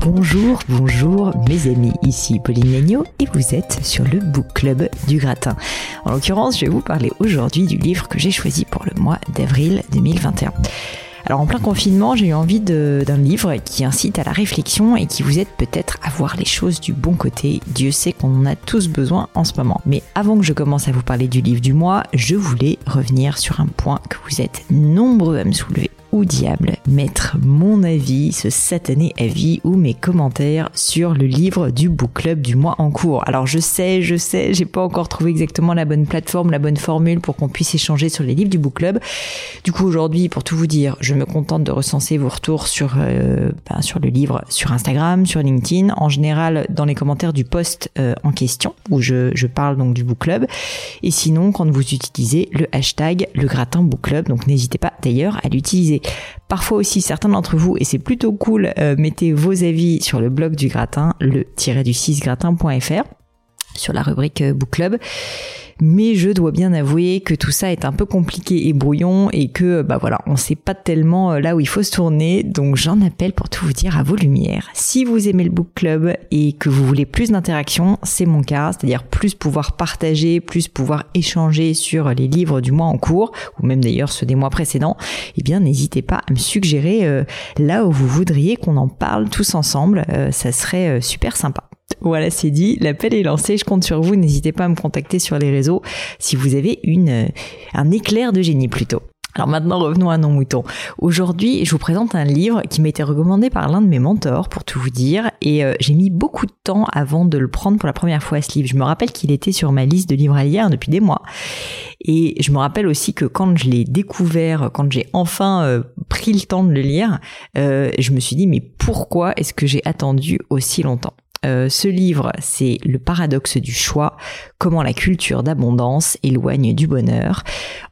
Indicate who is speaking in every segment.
Speaker 1: Bonjour, bonjour mes amis, ici Pauline Legnaud et vous êtes sur le Book Club du Gratin. En l'occurrence, je vais vous parler aujourd'hui du livre que j'ai choisi pour le mois d'avril 2021. Alors en plein confinement, j'ai eu envie d'un livre qui incite à la réflexion et qui vous aide peut-être à voir les choses du bon côté. Dieu sait qu'on en a tous besoin en ce moment. Mais avant que je commence à vous parler du livre du mois, je voulais revenir sur un point que vous êtes nombreux à me soulever ou diable mettre mon avis, ce satané avis ou mes commentaires sur le livre du book club du mois en cours. Alors je sais, je sais, j'ai pas encore trouvé exactement la bonne plateforme, la bonne formule pour qu'on puisse échanger sur les livres du book club. Du coup aujourd'hui, pour tout vous dire, je me contente de recenser vos retours sur euh, ben, sur le livre sur Instagram, sur LinkedIn, en général dans les commentaires du post euh, en question où je, je parle donc du book club. Et sinon, quand vous utilisez le hashtag le gratin book club, donc n'hésitez pas d'ailleurs à l'utiliser. Parfois aussi, certains d'entre vous, et c'est plutôt cool, euh, mettez vos avis sur le blog du gratin, le-du6gratin.fr, sur la rubrique euh, Book Club mais je dois bien avouer que tout ça est un peu compliqué et brouillon et que bah voilà, on sait pas tellement euh, là où il faut se tourner, donc j'en appelle pour tout vous dire à vos lumières. Si vous aimez le book club et que vous voulez plus d'interaction, c'est mon cas, c'est-à-dire plus pouvoir partager, plus pouvoir échanger sur les livres du mois en cours ou même d'ailleurs ceux des mois précédents, eh bien n'hésitez pas à me suggérer euh, là où vous voudriez qu'on en parle tous ensemble, euh, ça serait super sympa. Voilà, c'est dit, l'appel est lancé, je compte sur vous, n'hésitez pas à me contacter sur les réseaux si vous avez une, euh, un éclair de génie plutôt. Alors maintenant, revenons à nos moutons. Aujourd'hui, je vous présente un livre qui m'a été recommandé par l'un de mes mentors, pour tout vous dire, et euh, j'ai mis beaucoup de temps avant de le prendre pour la première fois, ce livre. Je me rappelle qu'il était sur ma liste de livres à lire depuis des mois. Et je me rappelle aussi que quand je l'ai découvert, quand j'ai enfin euh, pris le temps de le lire, je me suis dit, mais pourquoi est-ce que j'ai attendu aussi longtemps? Euh, ce livre, c'est Le paradoxe du choix, comment la culture d'abondance éloigne du bonheur.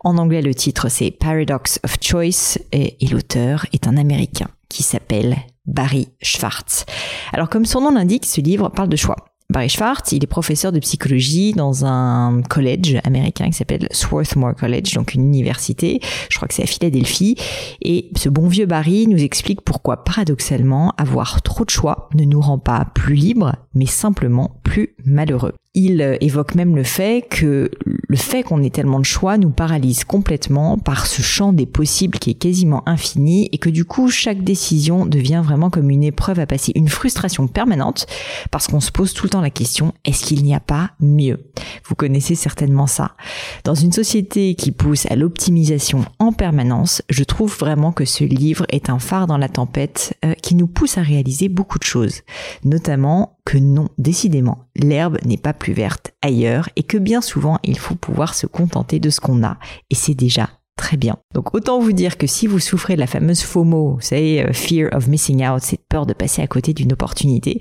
Speaker 1: En anglais, le titre, c'est Paradox of Choice et, et l'auteur est un Américain qui s'appelle Barry Schwartz. Alors, comme son nom l'indique, ce livre parle de choix. Barry Schwartz, il est professeur de psychologie dans un collège américain qui s'appelle Swarthmore College, donc une université. Je crois que c'est à Philadelphie. Et ce bon vieux Barry nous explique pourquoi, paradoxalement, avoir trop de choix ne nous rend pas plus libres, mais simplement plus malheureux. Il euh, évoque même le fait que le fait qu'on ait tellement de choix nous paralyse complètement par ce champ des possibles qui est quasiment infini et que du coup chaque décision devient vraiment comme une épreuve à passer, une frustration permanente parce qu'on se pose tout le temps la question est-ce qu'il n'y a pas mieux? Vous connaissez certainement ça. Dans une société qui pousse à l'optimisation en permanence, je trouve vraiment que ce livre est un phare dans la tempête euh, qui nous pousse à réaliser beaucoup de choses, notamment que non, décidément, l'herbe n'est pas plus verte ailleurs et que bien souvent il faut pouvoir se contenter de ce qu'on a. Et c'est déjà très bien. Donc autant vous dire que si vous souffrez de la fameuse FOMO, vous savez, euh, fear of missing out, cette de passer à côté d'une opportunité,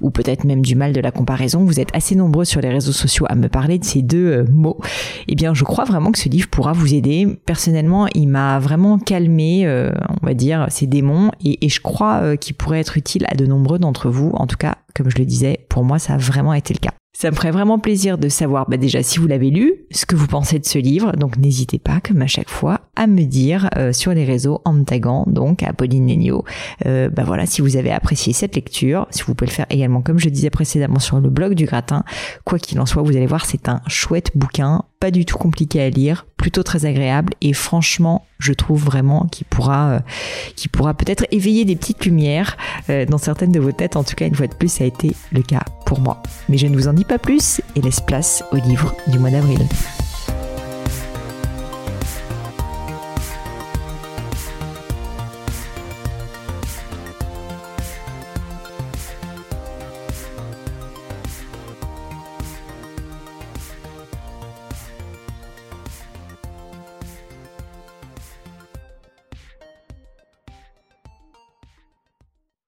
Speaker 1: ou peut-être même du mal de la comparaison, vous êtes assez nombreux sur les réseaux sociaux à me parler de ces deux euh, mots, eh bien je crois vraiment que ce livre pourra vous aider. Personnellement, il m'a vraiment calmé, euh, on va dire, ces démons, et, je crois qu'il pourrait être utile à de nombreux d'entre vous, en tout cas, comme je le disais, pour moi ça a vraiment été le cas. Ça me ferait vraiment plaisir de savoir bah déjà si vous l'avez lu, ce que vous pensez de ce livre. Donc n'hésitez pas, comme à chaque fois, à me dire euh, sur les réseaux en me taguant donc à Pauline Negno. Euh, bah voilà, si vous avez apprécié cette lecture, si vous pouvez le faire également comme je disais précédemment sur le blog du gratin. Quoi qu'il en soit, vous allez voir, c'est un chouette bouquin, pas du tout compliqué à lire, plutôt très agréable et franchement, je trouve vraiment qu'il pourra, euh, pourra peut-être éveiller des petites lumières euh, dans certaines de vos têtes. En tout cas, une fois de plus, ça a été le cas pour moi. Mais je ne vous en dis pas plus et laisse place au livre du mois d'avril.